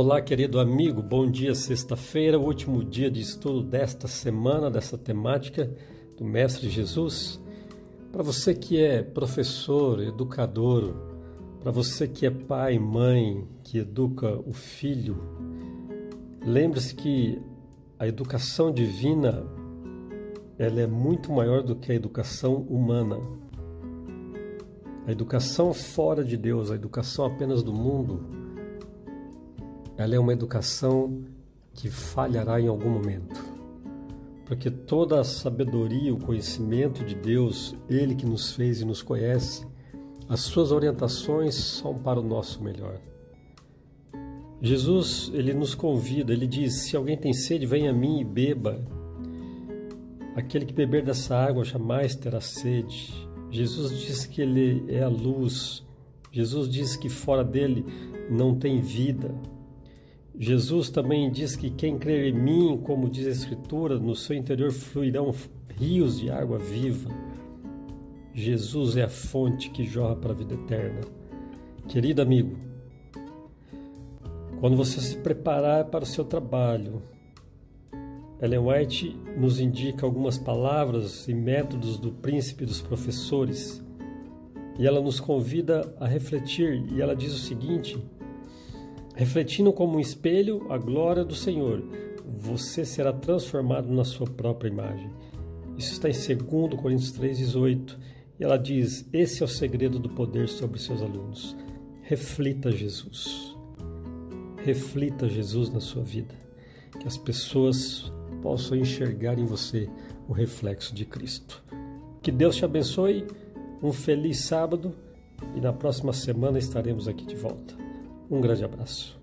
Olá, querido amigo, bom dia, sexta-feira, último dia de estudo desta semana, dessa temática do Mestre Jesus. Para você que é professor, educador, para você que é pai, mãe, que educa o filho, lembre-se que a educação divina ela é muito maior do que a educação humana. A educação fora de Deus, a educação apenas do mundo, ela é uma educação que falhará em algum momento. Porque toda a sabedoria, o conhecimento de Deus, Ele que nos fez e nos conhece, as suas orientações são para o nosso melhor. Jesus, ele nos convida, ele diz: Se alguém tem sede, venha a mim e beba. Aquele que beber dessa água jamais terá sede. Jesus diz que ele é a luz. Jesus diz que fora dele não tem vida. Jesus também diz que quem crer em mim, como diz a Escritura, no seu interior fluirão rios de água viva. Jesus é a fonte que jorra para a vida eterna. Querido amigo, quando você se preparar para o seu trabalho, Ellen White nos indica algumas palavras e métodos do príncipe dos professores e ela nos convida a refletir. E ela diz o seguinte: refletindo como um espelho a glória do Senhor, você será transformado na sua própria imagem. Isso está em 2 Coríntios 3,18. E ela diz: Esse é o segredo do poder sobre seus alunos. Reflita Jesus. Reflita Jesus na sua vida. Que as pessoas possam enxergar em você o reflexo de Cristo. Que Deus te abençoe. Um feliz sábado e na próxima semana estaremos aqui de volta. Um grande abraço.